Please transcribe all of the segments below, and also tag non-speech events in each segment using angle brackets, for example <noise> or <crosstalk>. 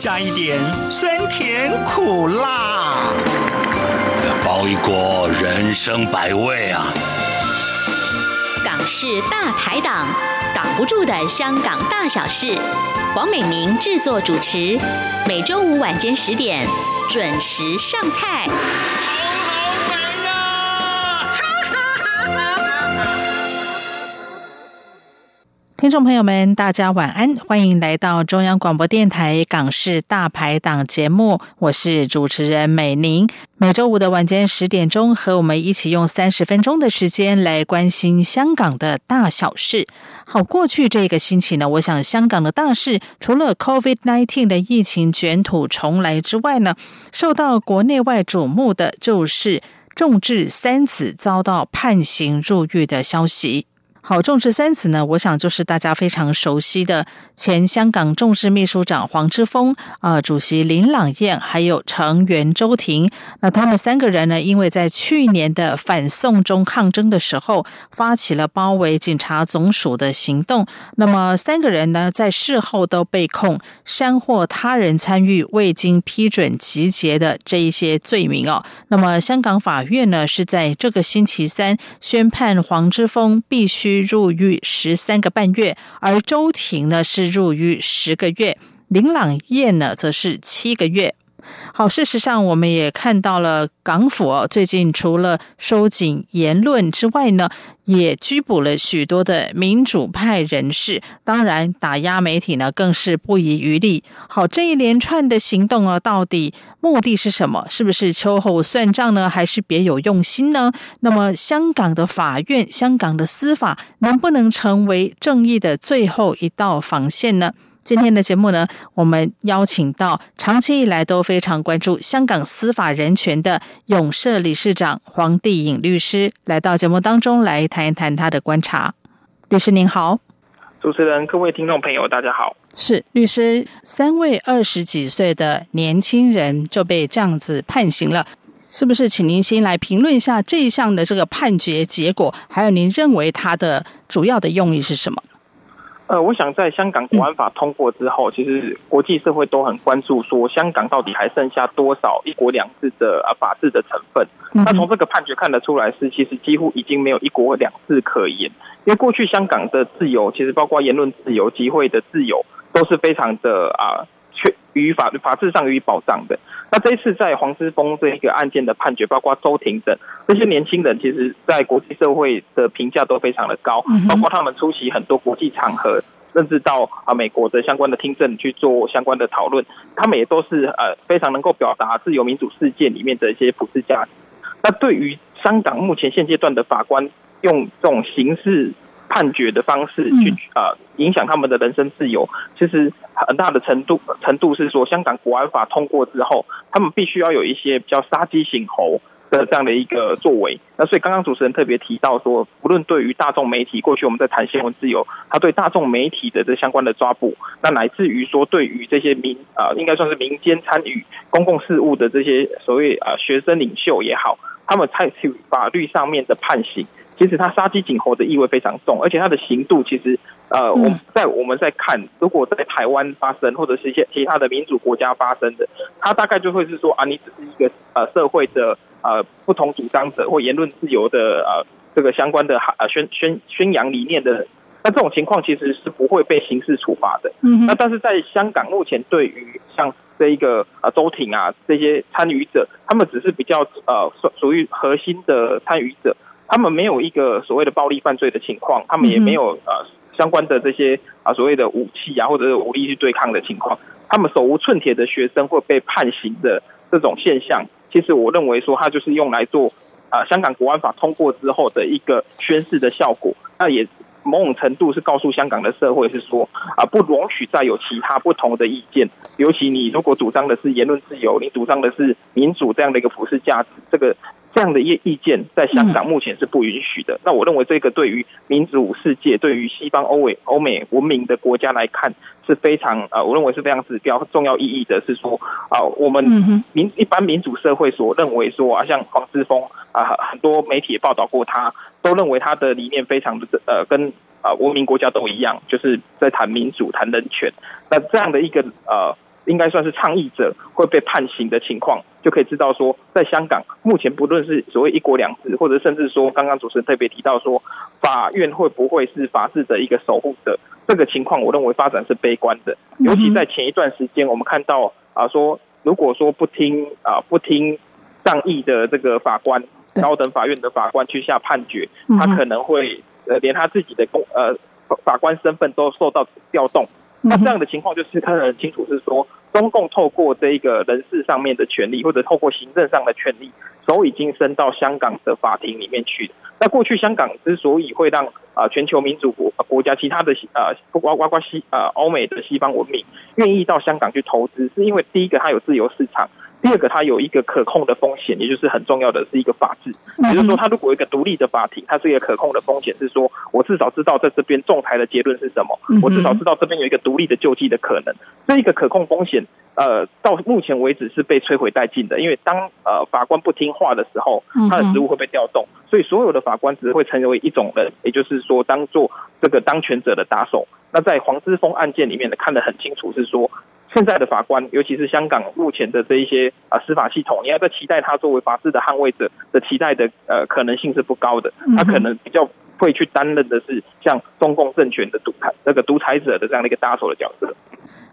加一点酸甜苦辣，包一锅人生百味啊！港式大排档，挡不住的香港大小事。黄美明制作主持，每周五晚间十点准时上菜。听众朋友们，大家晚安，欢迎来到中央广播电台港式大排档节目，我是主持人美玲。每周五的晚间十点钟，和我们一起用三十分钟的时间来关心香港的大小事。好，过去这个星期呢，我想香港的大事，除了 COVID-19 的疫情卷土重来之外呢，受到国内外瞩目的就是众志三子遭到判刑入狱的消息。好，众志三子呢，我想就是大家非常熟悉的前香港众志秘书长黄之锋啊、主席林朗彦，还有成员周庭。那他们三个人呢，因为在去年的反送中抗争的时候，发起了包围警察总署的行动。那么三个人呢，在事后都被控煽惑他人参与未经批准集结的这一些罪名哦。那么香港法院呢，是在这个星期三宣判黄之锋必须。入狱十三个半月，而周婷呢是入狱十个月，林朗彦呢则是七个月。好，事实上我们也看到了港府哦，最近除了收紧言论之外呢，也拘捕了许多的民主派人士，当然打压媒体呢更是不遗余力。好，这一连串的行动啊，到底目的是什么？是不是秋后算账呢？还是别有用心呢？那么香港的法院、香港的司法能不能成为正义的最后一道防线呢？今天的节目呢，我们邀请到长期以来都非常关注香港司法人权的永社理事长黄帝颖律师来到节目当中来谈一谈他的观察。律师您好，主持人、各位听众朋友，大家好。是律师，三位二十几岁的年轻人就被这样子判刑了，是不是？请您先来评论一下这一项的这个判决结果，还有您认为它的主要的用意是什么？呃，我想在香港国安法通过之后，其实国际社会都很关注，说香港到底还剩下多少一国两制的啊法治的成分。那从这个判决看得出来，是其实几乎已经没有一国两制可言，因为过去香港的自由，其实包括言论自由、集会的自由，都是非常的啊。于法法治上予以保障的。那这一次在黄之锋这一个案件的判决，包括周庭等这些年轻人，其实在国际社会的评价都非常的高，包括他们出席很多国际场合，甚至到啊美国的相关的听证去做相关的讨论，他们也都是呃非常能够表达自由民主世界里面的一些普世价值。那对于香港目前现阶段的法官用这种形式。判决的方式去啊影响他们的人身自由，其实很大的程度程度是说，香港国安法通过之后，他们必须要有一些比较杀鸡儆猴的这样的一个作为。那所以刚刚主持人特别提到说，不论对于大众媒体，过去我们在谈新闻自由，他对大众媒体的这相关的抓捕，那乃至于说对于这些民啊，应该算是民间参与公共事务的这些所谓啊学生领袖也好，他们采取法律上面的判刑。其实它杀鸡儆猴的意味非常重，而且它的刑度其实，呃，我在我们在看，如果在台湾发生，或者是一些其他的民主国家发生的，它大概就会是说啊，你只是一个呃社会的呃不同主张者或言论自由的呃这个相关的呃宣宣宣扬理念的人，那这种情况其实是不会被刑事处罚的。嗯，那但是在香港目前对于像这一个呃周庭啊这些参与者，他们只是比较呃属属于核心的参与者。他们没有一个所谓的暴力犯罪的情况，他们也没有呃相关的这些啊所谓的武器啊或者是武力去对抗的情况，他们手无寸铁的学生会被判刑的这种现象，其实我认为说它就是用来做啊香港国安法通过之后的一个宣示的效果，那也某种程度是告诉香港的社会是说啊不容许再有其他不同的意见，尤其你如果主张的是言论自由，你主张的是民主这样的一个普世价值，这个。这样的意意见在香港目前是不允许的。那我认为这个对于民主世界、对于西方欧美欧美文明的国家来看是非常呃，我认为是非常指标重要意义的。是说啊，我们民一般民主社会所认为说啊，像黄之锋啊，很多媒体也报道过他，都认为他的理念非常的呃，跟啊文明国家都一样，就是在谈民主、谈人权。那这样的一个呃。应该算是倡议者会被判刑的情况，就可以知道说，在香港目前不论是所谓一国两制，或者甚至说刚刚主持人特别提到说，法院会不会是法治的一个守护者，这个情况我认为发展是悲观的。尤其在前一段时间，我们看到啊，说如果说不听啊不听上议的这个法官，高等法院的法官去下判决，他可能会呃连他自己的公呃法官身份都受到调动。那这样的情况就是看得很清楚，是说中共透过这一个人事上面的权利，或者透过行政上的权利，手已经伸到香港的法庭里面去。那过去香港之所以会让啊全球民主国国家其他的呃不包括西呃欧美的西方文明愿意到香港去投资，是因为第一个它有自由市场。第二个，它有一个可控的风险，也就是很重要的是一个法治。也就是说，它如果有一个独立的法庭，它是一个可控的风险，是说我至少知道在这边仲裁的结论是什么，我至少知道这边有一个独立的救济的可能。这一个可控风险，呃，到目前为止是被摧毁殆尽的。因为当呃法官不听话的时候，他的职务会被调动，所以所有的法官只会成为一种人，也就是说，当做这个当权者的打手。那在黄之锋案件里面呢，看得很清楚，是说。现在的法官，尤其是香港目前的这一些啊司法系统，你要在期待他作为法治的捍卫者的期待的呃可能性是不高的，他可能比较会去担任的是像中共政权的独裁那个独裁者的这样的一个搭手的角色。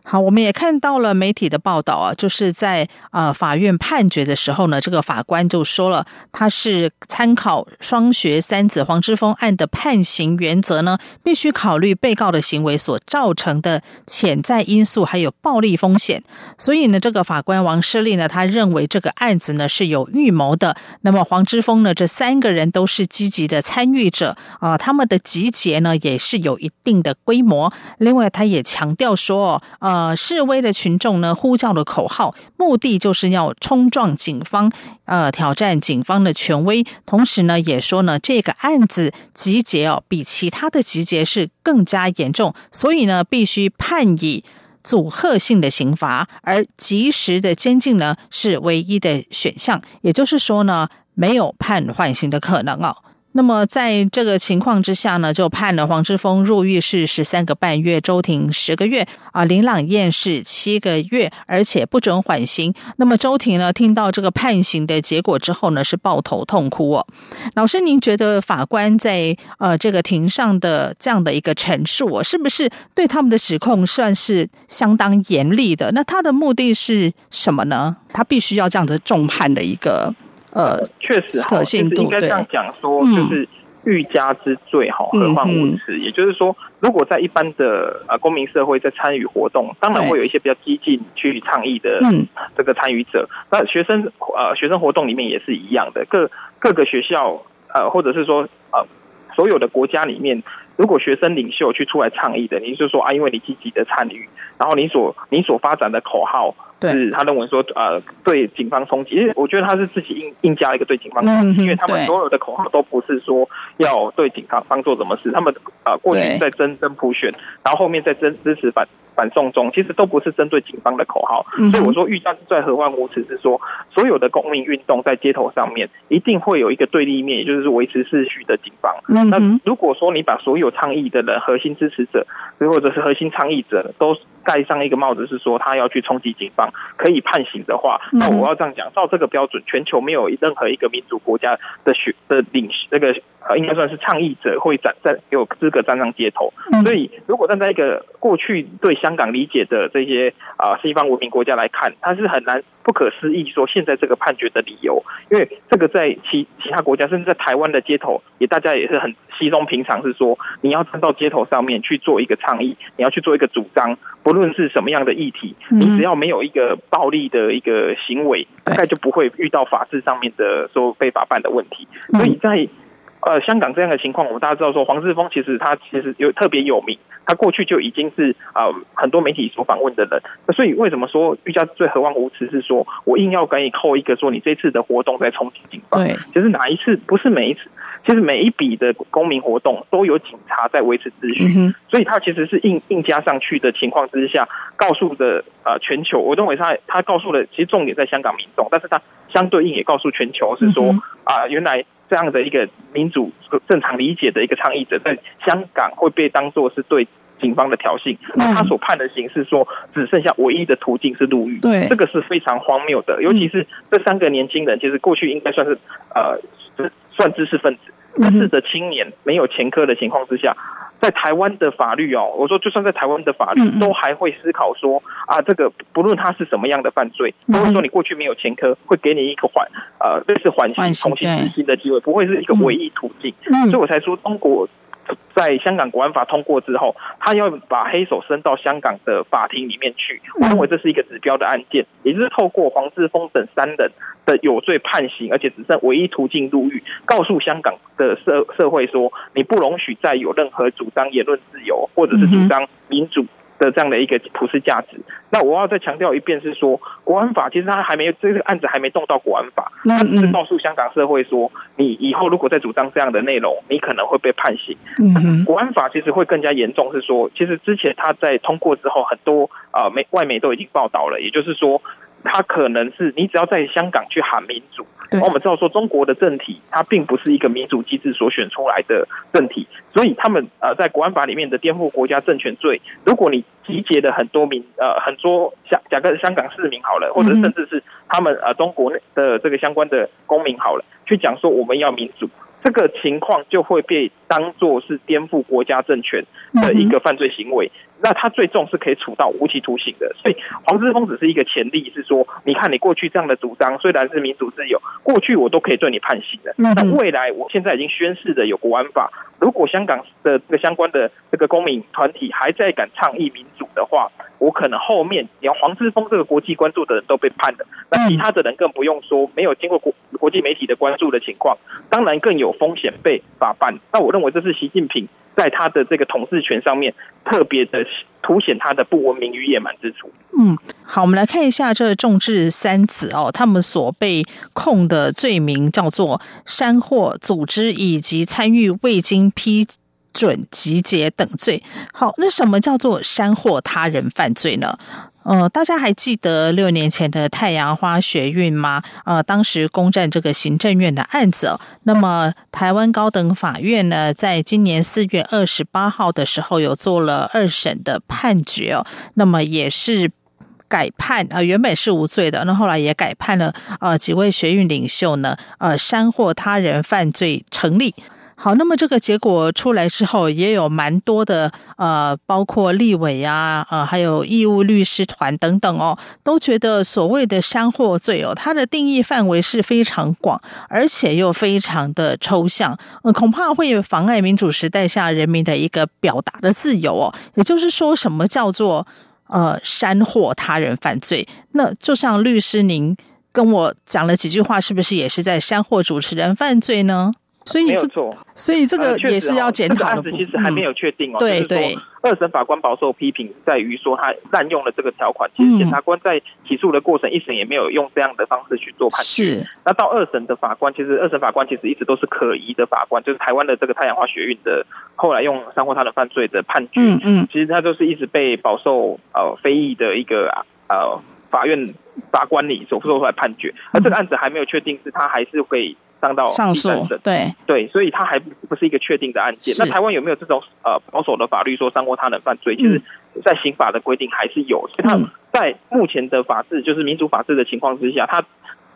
好，我们也看到了媒体的报道啊，就是在呃法院判决的时候呢，这个法官就说了，他是参考双学三子黄之锋案的判刑原则呢，必须考虑被告的行为所造成的潜在因素，还有暴力风险。所以呢，这个法官王诗丽呢，他认为这个案子呢是有预谋的。那么黄之锋呢，这三个人都是积极的参与者啊，他们的集结呢也是有一定的规模。另外，他也强调说，呃。呃，示威的群众呢，呼叫的口号，目的就是要冲撞警方，呃，挑战警方的权威。同时呢，也说呢，这个案子集结哦，比其他的集结是更加严重，所以呢，必须判以阻吓性的刑罚，而及时的监禁呢，是唯一的选项。也就是说呢，没有判缓刑的可能哦。那么在这个情况之下呢，就判了黄之锋入狱是十三个半月，周庭十个月啊，林朗彦是七个月，而且不准缓刑。那么周庭呢，听到这个判刑的结果之后呢，是抱头痛哭哦。老师，您觉得法官在呃这个庭上的这样的一个陈述，哦，是不是对他们的指控算是相当严厉的？那他的目的是什么呢？他必须要这样子重判的一个。呃，确实可信度，应该这样讲说，就是欲加之罪，哈，何患无辞？也就是说，如果在一般的呃公民社会在参与活动，当然会有一些比较激进去倡议的这个参与者。那学生呃学生活动里面也是一样的，各各个学校呃或者是说呃所有的国家里面，如果学生领袖去出来倡议的，你就说啊，因为你积极的参与，然后你所你所发展的口号。是他认为说，呃，对警方冲击，因为我觉得他是自己硬硬加一个对警方冲击，因为他们所有的口号都不是说要对警方方做什么事，他们呃过去在争争普选，然后后面在争支持反反送中，其实都不是针对警方的口号，所以我说欲加之罪何患无辞，是说所有的公民运动在街头上面一定会有一个对立面，也就是维持秩序的警方。那如果说你把所有倡议的人、核心支持者，或者是核心倡议者都盖上一个帽子，是说他要去冲击警方，可以判刑的话，那我要这样讲，照这个标准，全球没有任何一个民主国家的学的领那个。呃，应该算是倡议者会站在有资格站上街头，所以如果站在一个过去对香港理解的这些啊西方文明国家来看，它是很难不可思议说现在这个判决的理由，因为这个在其其他国家，甚至在台湾的街头，也大家也是很其中平常，是说你要站到街头上面去做一个倡议，你要去做一个主张，不论是什么样的议题，你只要没有一个暴力的一个行为，大概就不会遇到法治上面的说被法办的问题，所以在。呃，香港这样的情况，我们大家知道说，黄志峰其实他其实有特别有名，他过去就已经是啊、呃、很多媒体所访问的人。那所以为什么说欲加最何患无辞？是说我硬要给你扣一个说你这次的活动在冲击警方。对，其实哪一次不是每一次？其实每一笔的公民活动都有警察在维持秩序，嗯、所以他其实是硬硬加上去的情况之下，告诉的呃全球，我认为他他告诉了，其实重点在香港民众，但是他相对应也告诉全球是说啊、呃、原来。这样的一个民主正常理解的一个倡议者，在香港会被当做是对警方的挑衅，那他所判的刑是说只剩下唯一的途径是入狱，对，这个是非常荒谬的。尤其是这三个年轻人，其实过去应该算是呃算知识分子，但是的青年，没有前科的情况之下，在台湾的法律哦，我说就算在台湾的法律，都还会思考说啊，这个不论他是什么样的犯罪，都会说你过去没有前科，会给你一个缓呃类似缓刑、重新执行的机会，不会是一个唯一途径，所以我才说中国。在香港国安法通过之后，他要把黑手伸到香港的法庭里面去。我认为这是一个指标的案件，也就是透过黄志峰等三人的有罪判刑，而且只剩唯一途径入狱，告诉香港的社社会说，你不容许再有任何主张言论自由，或者是主张民主。的这样的一个普世价值，那我要再强调一遍，是说国安法其实它还没有这个案子还没动到国安法，它只是告诉香港社会说，你以后如果再主张这样的内容，你可能会被判刑。嗯，国安法其实会更加严重，是说其实之前它在通过之后，很多呃媒外媒都已经报道了，也就是说。它可能是你只要在香港去喊民主，我们知道说中国的政体它并不是一个民主机制所选出来的政体，所以他们呃在国安法里面的颠覆国家政权罪，如果你集结了很多民呃很多香假设香港市民好了，或者甚至是他们呃中国的这个相关的公民好了，去讲说我们要民主。这个情况就会被当作是颠覆国家政权的一个犯罪行为，那他最重是可以处到无期徒刑的。所以黄之锋只是一个前例，是说，你看你过去这样的主张虽然是民主自由，过去我都可以对你判刑的。那未来我现在已经宣誓的有国安法，如果香港的这个相关的这个公民团体还在敢倡议民主的话，我可能后面连黄之锋这个国际关注的人都被判了，那其他的人更不用说，没有经过国国际媒体的关注的情况，当然更有风险被法办。那我认为这是习近平在他的这个统治权上面特别的凸显他的不文明与野蛮之处。嗯，好，我们来看一下这众志三子哦，他们所被控的罪名叫做煽惑、组织以及参与未经批准集结等罪。好，那什么叫做煽惑他人犯罪呢？呃，大家还记得六年前的太阳花学运吗？呃，当时攻占这个行政院的案子哦。那么，台湾高等法院呢，在今年四月二十八号的时候，有做了二审的判决哦。那么也是改判啊，呃，原本是无罪的，那后来也改判了。呃，几位学运领袖呢，呃，煽惑他人犯罪成立。好，那么这个结果出来之后，也有蛮多的呃，包括立委啊，呃，还有义务律师团等等哦，都觉得所谓的煽惑罪哦，它的定义范围是非常广，而且又非常的抽象，呃，恐怕会妨碍民主时代下人民的一个表达的自由哦。也就是说，什么叫做呃煽惑他人犯罪？那就像律师您跟我讲了几句话，是不是也是在煽惑主持人犯罪呢？所以没有错，所以这个也是要检讨的。这个案子其实还没有确定哦。对对。二审法官饱受批评，在于说他滥用了这个条款。其实检察官在起诉的过程，一审也没有用这样的方式去做判决。是。那到二审的法官，其实二审法官其实一直都是可疑的法官，就是台湾的这个太阳花学运的后来用煽惑他的犯罪的判决。嗯嗯。其实他都是一直被饱受呃非议的一个呃法院法官里所做出来判决。而这个案子还没有确定，是他还是会。上到上诉，对对，所以它还不是一个确定的案件。那台湾有没有这种呃保守的法律说伤过他人犯罪？其实，在刑法的规定还是有。所以他在目前的法治，就是民主法治的情况之下，它。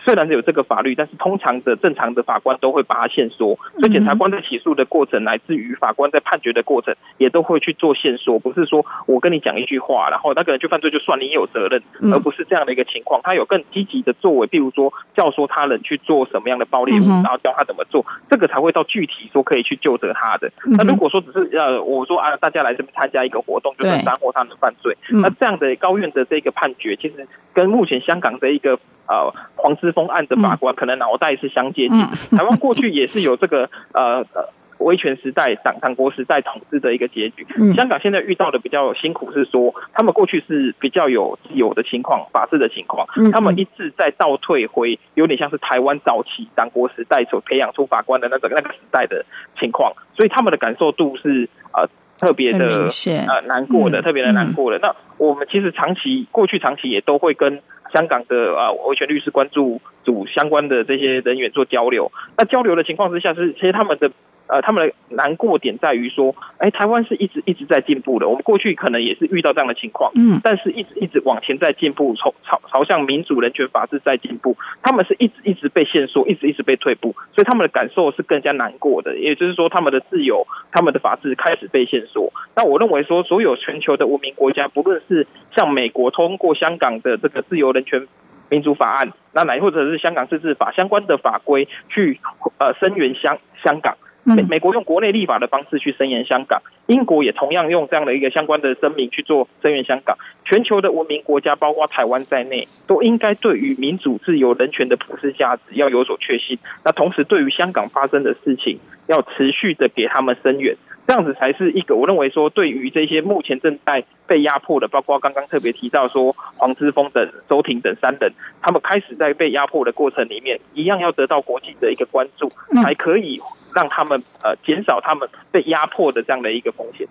虽然是有这个法律，但是通常的正常的法官都会把它限缩，所以检察官在起诉的过程，乃至于法官在判决的过程，也都会去做限缩，不是说我跟你讲一句话，然后那个人就犯罪就算你有责任，而不是这样的一个情况。他有更积极的作为，譬如说教唆他人去做什么样的暴力，然后教他怎么做，这个才会到具体说可以去救责他的。那如果说只是呃，我说啊，大家来这边参加一个活动，就是煽惑他人犯罪，那这样的高院的这个判决，其实跟目前香港的一个。呃，黄之锋案的法官可能脑袋是相接近。台湾过去也是有这个 <laughs> 呃呃威权时代党党国时代统治的一个结局。香港现在遇到的比较辛苦是说，他们过去是比较有自由的情况，法治的情况，他们一直在倒退回有点像是台湾早期党国时代所培养出法官的那个那个时代的情况，所以他们的感受度是呃特别的呃难过的，特别的难过的。那我们其实长期过去长期也都会跟。香港的啊维权律师关注组相关的这些人员做交流，那交流的情况之下是，其实他们的呃，他们的难过点在于说，哎，台湾是一直一直在进步的。我们过去可能也是遇到这样的情况，嗯，但是一直一直往前在进步，朝朝朝向民主、人权、法治在进步。他们是一直一直被限缩，一直一直被退步，所以他们的感受是更加难过的。也就是说，他们的自由、他们的法治开始被限缩。那我认为说，所有全球的文明国家，不论是像美国通过香港的这个自由、人权、民主法案，那乃或者是香港自治法相关的法规，去呃声援香香港。美美国用国内立法的方式去声援香港，英国也同样用这样的一个相关的声明去做声援香港。全球的文明国家，包括台湾在内，都应该对于民主、自由、人权的普世价值要有所确信。那同时，对于香港发生的事情，要持续的给他们声援。这样子才是一个我认为说，对于这些目前正在被压迫的，包括刚刚特别提到说黄之锋等、周庭等三人，他们开始在被压迫的过程里面，一样要得到国际的一个关注，才可以让他们呃减少他们被压迫的这样的一个风险。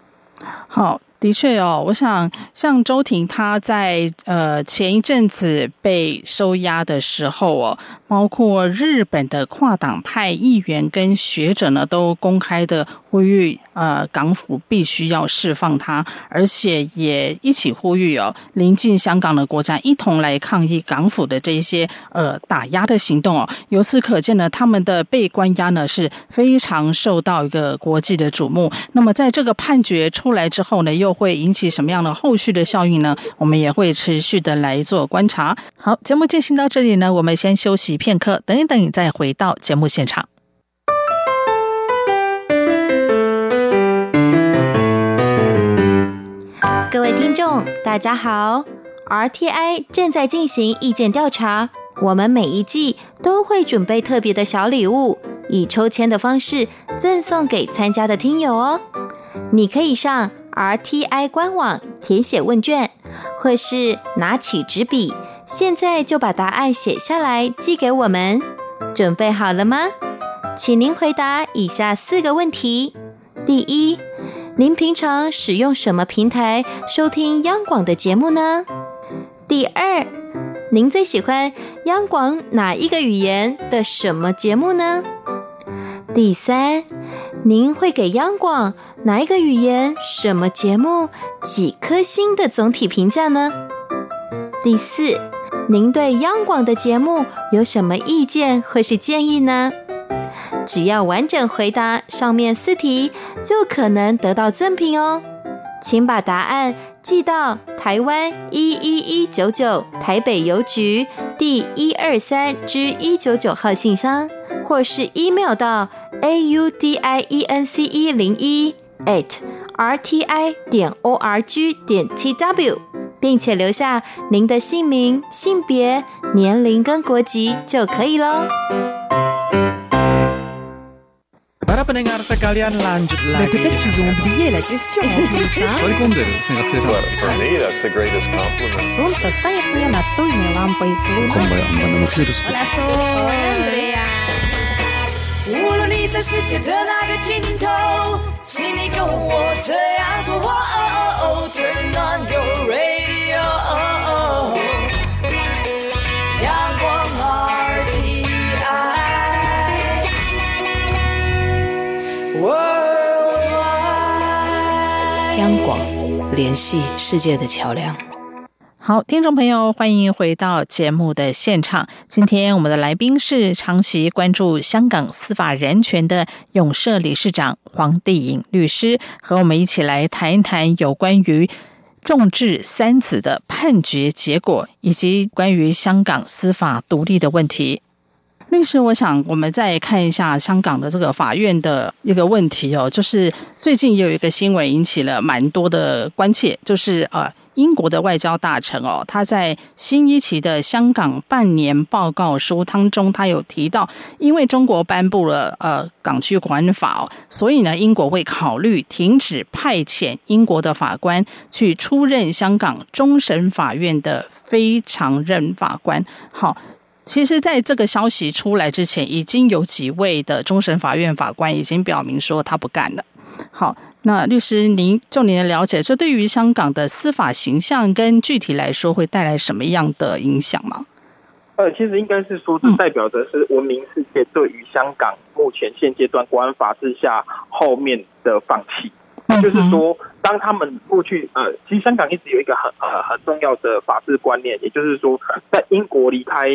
好。的确哦，我想像周庭他在呃前一阵子被收押的时候哦，包括日本的跨党派议员跟学者呢，都公开的呼吁呃港府必须要释放他，而且也一起呼吁哦临近香港的国家一同来抗议港府的这一些呃打压的行动哦。由此可见呢，他们的被关押呢是非常受到一个国际的瞩目。那么在这个判决出来之后呢，又会引起什么样的后续的效应呢？我们也会持续的来做观察。好，节目进行到这里呢，我们先休息片刻，等一等再回到节目现场。大家好，RTI 正在进行意见调查，我们每一季都会准备特别的小礼物，以抽签的方式赠送给参加的听友哦。你可以上 RTI 官网填写问卷，或是拿起纸笔，现在就把答案写下来寄给我们。准备好了吗？请您回答以下四个问题：第一，您平常使用什么平台收听央广的节目呢？第二，您最喜欢央广哪一个语言的什么节目呢？第三，您会给央广哪一个语言、什么节目几颗星的总体评价呢？第四，您对央广的节目有什么意见或是建议呢？只要完整回答上面四题，就可能得到赠品哦。请把答案寄到台湾一一一九九台北邮局第一二三之一九九号信箱，或是 email 到 a u d i e n c e 零一 at r t i 点 o r g 点 t w，并且留下您的姓名、性别、年龄跟国籍就可以喽。<laughs> 无论你在世界的哪个尽头，请你跟我这样做。Turn on your radio， 联系世界的桥梁。好，听众朋友，欢迎回到节目的现场。今天我们的来宾是长期关注香港司法人权的永社理事长黄帝颖律师，和我们一起来谈一谈有关于众志三子的判决结果，以及关于香港司法独立的问题。律师，我想我们再看一下香港的这个法院的一个问题哦，就是最近也有一个新闻引起了蛮多的关切，就是呃，英国的外交大臣哦，他在新一期的香港半年报告书当中，他有提到，因为中国颁布了呃港区管法，所以呢，英国会考虑停止派遣英国的法官去出任香港终审法院的非常任法官。好。其实，在这个消息出来之前，已经有几位的终审法院法官已经表明说他不干了。好，那律师，您就您的了解，这对于香港的司法形象跟具体来说会带来什么样的影响吗？呃，其实应该是说，这代表的是文明世界对于香港目前现阶段国安法之下后面的放弃。就是说，当他们过去呃，其实香港一直有一个很呃很重要的法治观念，也就是说，在英国离开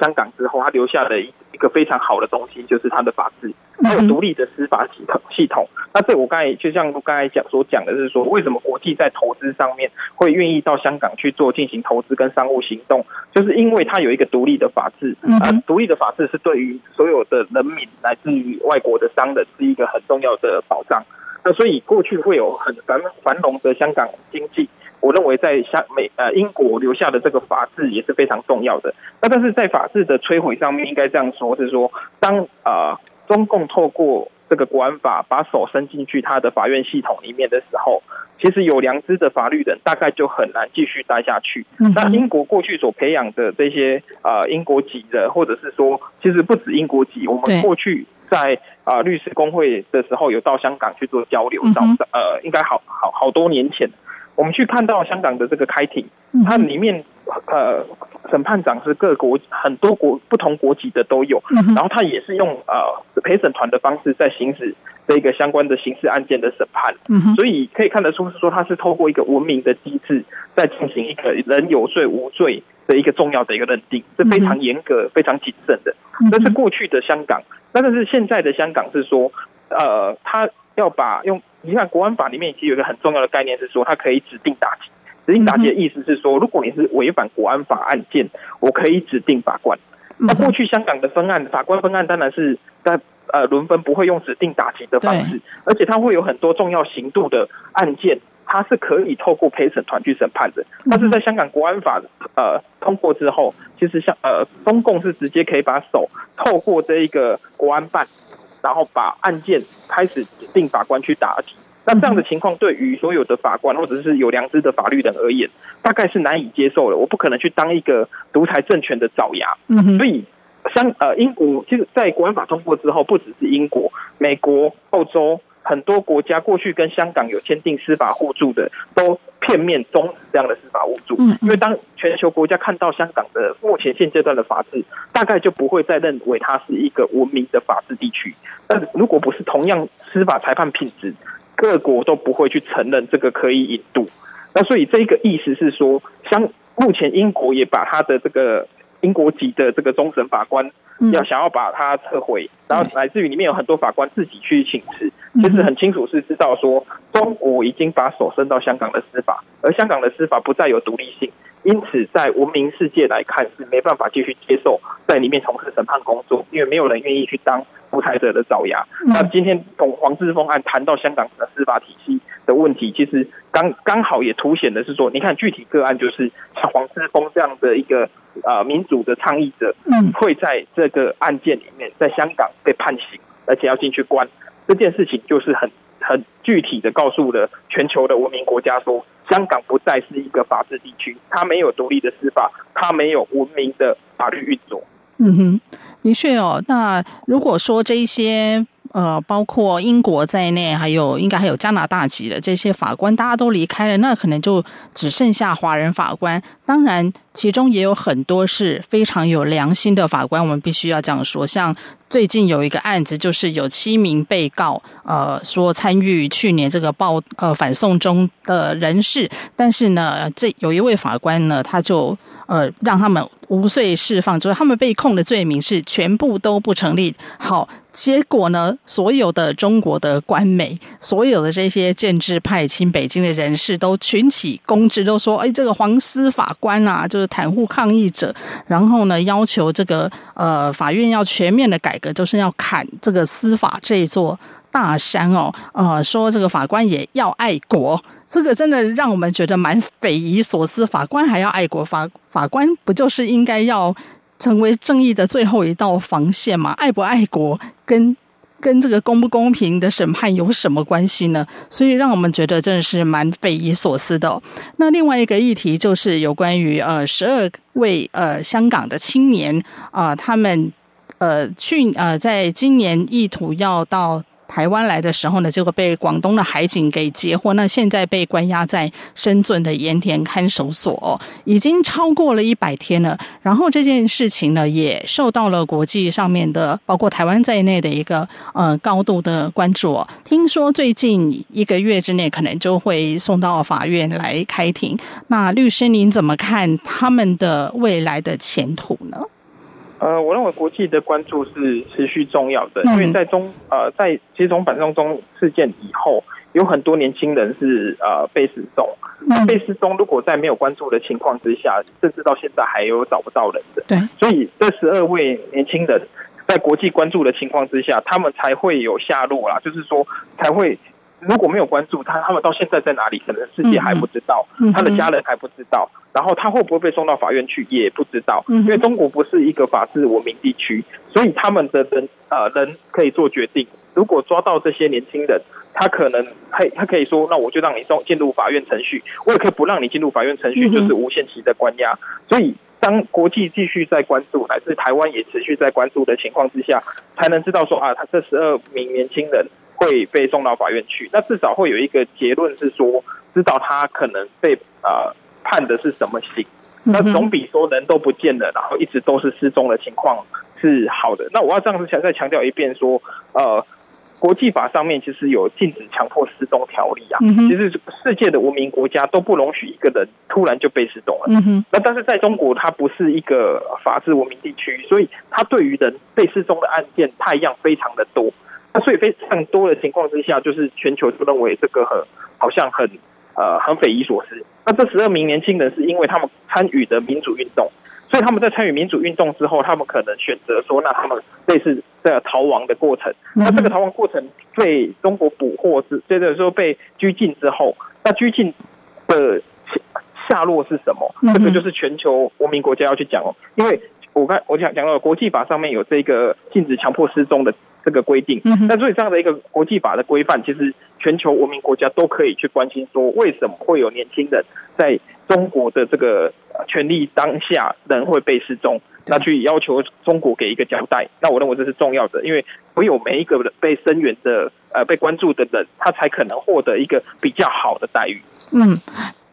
香港之后，他留下的一一个非常好的东西，就是他的法治，还有独立的司法系统系统。那这我刚才就像我刚才讲所讲的是说，为什么国际在投资上面会愿意到香港去做进行投资跟商务行动，就是因为它有一个独立的法治，啊，独立的法治是对于所有的人民，来自于外国的商人，是一个很重要的保障。那所以过去会有很繁繁荣的香港经济，我认为在香美呃英国留下的这个法治也是非常重要的。那但是在法治的摧毁上面，应该这样说，是说当呃中共透过这个国安法把手伸进去他的法院系统里面的时候，其实有良知的法律人大概就很难继续待下去。那英国过去所培养的这些呃英国籍的，或者是说其实不止英国籍，我们过去。在啊，律师工会的时候有到香港去做交流，到呃，应该好好好多年前，我们去看到香港的这个开庭，它里面呃，审判长是各国很多国不同国籍的都有，然后他也是用呃陪审团的方式在行使这个相关的刑事案件的审判，所以可以看得出是说他是透过一个文明的机制在进行一个人有罪无罪的一个重要的一个认定，是非常严格、非常谨慎的。但是过去的香港。那但是现在的香港是说，呃，他要把用，你看国安法里面其实有一个很重要的概念是说，他可以指定打击。指定打击的意思是说，如果你是违反国安法案件，我可以指定法官。那过去香港的分案，法官分案当然是在呃轮分，不会用指定打击的方式，而且它会有很多重要刑度的案件。它是可以透过陪审团去审判的，但是在香港国安法呃通过之后，其实像呃中共是直接可以把手透过这一个国安办，然后把案件开始指定法官去打击。那这样的情况对于所有的法官或者是有良知的法律人而言，大概是难以接受的。我不可能去当一个独裁政权的爪牙。所以香呃英国其实，在国安法通过之后，不只是英国、美国、澳洲。很多国家过去跟香港有签订司法互助的，都片面终止这样的司法互助。因为当全球国家看到香港的目前现阶段的法治，大概就不会再认为它是一个文明的法治地区。但如果不是同样司法裁判品质，各国都不会去承认这个可以引渡。那所以这个意思是说，像目前英国也把他的这个英国籍的这个终审法官。要想要把他撤回，然后乃至于里面有很多法官自己去请辞，其实很清楚是知道说，中国已经把手伸到香港的司法，而香港的司法不再有独立性，因此在文明世界来看是没办法继续接受在里面从事审判工作，因为没有人愿意去当独裁者的爪牙。那今天从黄之锋案谈到香港的司法体系的问题，其实刚刚好也凸显的是说，你看具体个案就是像黄之锋这样的一个。呃，民主的倡议者，嗯，会在这个案件里面，在香港被判刑，而且要进去关。这件事情就是很很具体的告诉了全球的文明国家说，香港不再是一个法治地区，它没有独立的司法，它没有文明的法律运作。嗯哼，的确哦。那如果说这一些。呃，包括英国在内，还有应该还有加拿大籍的这些法官，大家都离开了，那可能就只剩下华人法官。当然，其中也有很多是非常有良心的法官，我们必须要这样说。像最近有一个案子，就是有七名被告，呃，说参与去年这个暴呃反送中的人士，但是呢，这有一位法官呢，他就呃让他们无罪释放，就是他们被控的罪名是全部都不成立。好。结果呢，所有的中国的官媒，所有的这些建制派亲北京的人士都群起攻之，都说：“哎，这个黄丝法官啊，就是袒护抗议者，然后呢，要求这个呃法院要全面的改革，就是要砍这个司法这座大山哦。”呃，说这个法官也要爱国，这个真的让我们觉得蛮匪夷所思。法官还要爱国，法法官不就是应该要？成为正义的最后一道防线嘛？爱不爱国跟跟这个公不公平的审判有什么关系呢？所以让我们觉得真的是蛮匪夷所思的。那另外一个议题就是有关于呃十二位呃香港的青年啊，他们呃去呃在今年意图要到台湾来的时候呢，结果被广东的海警给截获，那现在被关押在深圳的盐田看守所，已经超过了一百天了。然后这件事情呢，也受到了国际上面的，包括台湾在内的一个呃高度的关注。听说最近一个月之内，可能就会送到法院来开庭。那律师您怎么看他们的未来的前途呢？呃，我认为国际的关注是持续重要的，因为在中呃，在其实从反送中事件以后，有很多年轻人是呃被失踪。那被失踪，如果在没有关注的情况之下，甚至到现在还有找不到人的。对，所以这十二位年轻人在国际关注的情况之下，他们才会有下落啦，就是说才会。如果没有关注他，他们到现在在哪里？可能世界还不知道，他的家人还不知道。然后他会不会被送到法院去，也不知道。因为中国不是一个法治文明地区，所以他们的人呃人可以做决定。如果抓到这些年轻人，他可能他他可以说，那我就让你送进入法院程序，我也可以不让你进入法院程序，就是无限期的关押。所以当国际继续在关注，乃至台湾也持续在关注的情况之下，才能知道说啊，他这十二名年轻人。会被送到法院去，那至少会有一个结论是说，知道他可能被呃判的是什么刑，那总比说人都不见了，然后一直都是失踪的情况是好的。那我要这样子强再强调一遍说，呃，国际法上面其实有禁止强迫失踪条例啊，其实世界的文明国家都不容许一个人突然就被失踪了。那但是在中国，它不是一个法治文明地区，所以它对于人被失踪的案件态样非常的多。那所以非常多的情况之下，就是全球就认为这个很好像很呃很匪夷所思。那这十二名年轻人是因为他们参与的民主运动，所以他们在参与民主运动之后，他们可能选择说，那他们类似这逃亡的过程。那这个逃亡过程被中国捕获之，接着说被拘禁之后，那拘禁的下落是什么？这个就是全球文明国家要去讲哦，因为我刚我讲讲到国际法上面有这个禁止强迫失踪的。这个规定，那所以这样的一个国际法的规范，其实全球文明国家都可以去关心，说为什么会有年轻人在中国的这个权利当下人会被失踪，那去要求中国给一个交代。那我认为这是重要的，因为唯有每一个被声援的呃被关注的人，他才可能获得一个比较好的待遇。嗯。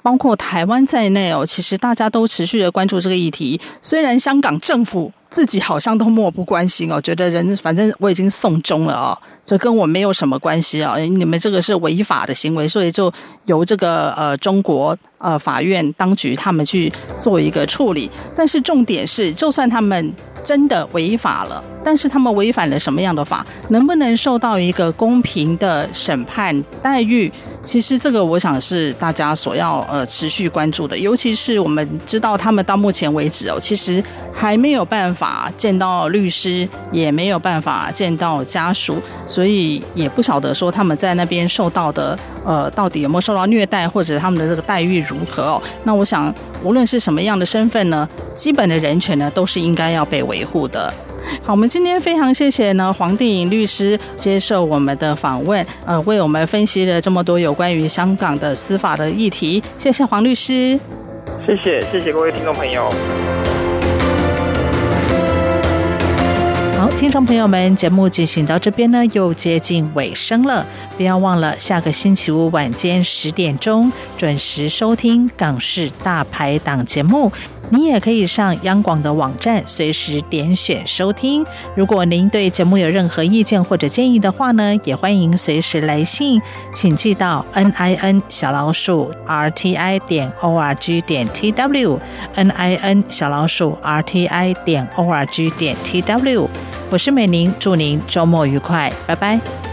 包括台湾在内哦，其实大家都持续的关注这个议题。虽然香港政府自己好像都漠不关心哦，觉得人反正我已经送终了哦，这跟我没有什么关系啊。你们这个是违法的行为，所以就由这个呃中国呃法院当局他们去做一个处理。但是重点是，就算他们真的违法了，但是他们违反了什么样的法？能不能受到一个公平的审判待遇？其实这个我想是大家所要呃持续关注的，尤其是我们知道他们到目前为止哦，其实还没有办法见到律师，也没有办法见到家属，所以也不晓得说他们在那边受到的呃到底有没有受到虐待，或者他们的这个待遇如何哦。那我想无论是什么样的身份呢，基本的人权呢都是应该要被维护的。好，我们今天非常谢谢呢黄定颖律师接受我们的访问，呃，为我们分析了这么多有关于香港的司法的议题。谢谢黄律师，谢谢谢谢各位听众朋友。听众朋友们，节目进行到这边呢，又接近尾声了，不要忘了下个星期五晚间十点钟准时收听《港式大排档》节目。你也可以上央广的网站，随时点选收听。如果您对节目有任何意见或者建议的话呢，也欢迎随时来信，请寄到 n i n 小老鼠 r t i 点 o r g 点 t w n i n 小老鼠 r t i 点 o r g 点 t w。我是美玲，祝您周末愉快，拜拜。